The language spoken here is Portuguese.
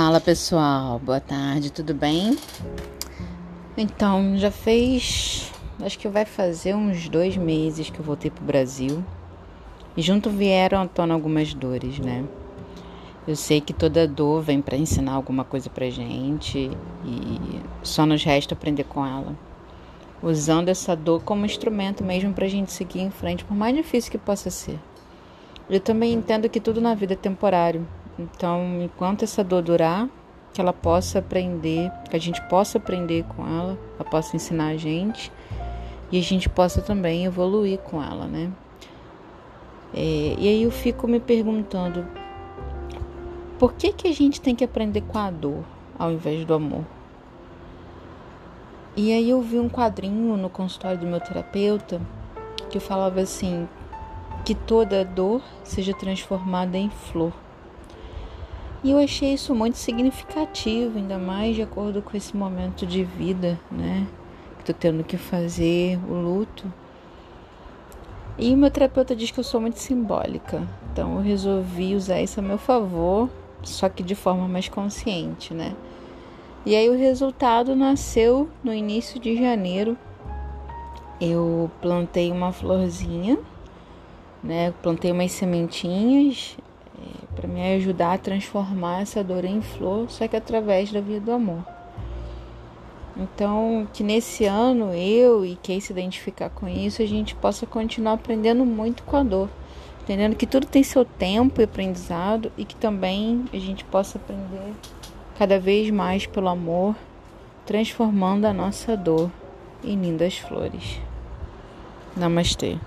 Fala pessoal, boa tarde, tudo bem? Então, já fez, acho que vai fazer uns dois meses que eu voltei pro Brasil e junto vieram à tona algumas dores, né? Eu sei que toda dor vem para ensinar alguma coisa pra gente e só nos resta aprender com ela. Usando essa dor como instrumento mesmo pra gente seguir em frente, por mais difícil que possa ser. Eu também entendo que tudo na vida é temporário então, enquanto essa dor durar, que ela possa aprender, que a gente possa aprender com ela, ela possa ensinar a gente e a gente possa também evoluir com ela, né? É, e aí eu fico me perguntando por que que a gente tem que aprender com a dor ao invés do amor? E aí eu vi um quadrinho no consultório do meu terapeuta que falava assim que toda dor seja transformada em flor. E eu achei isso muito significativo, ainda mais de acordo com esse momento de vida, né? Que tô tendo que fazer o luto. E o meu terapeuta diz que eu sou muito simbólica, então eu resolvi usar isso a meu favor, só que de forma mais consciente, né? E aí o resultado nasceu no início de janeiro. Eu plantei uma florzinha, né? Plantei umas sementinhas para me ajudar a transformar essa dor em flor, só que através da via do amor. Então, que nesse ano eu e quem se identificar com isso, a gente possa continuar aprendendo muito com a dor, entendendo que tudo tem seu tempo e aprendizado e que também a gente possa aprender cada vez mais pelo amor, transformando a nossa dor em lindas flores. Namastê.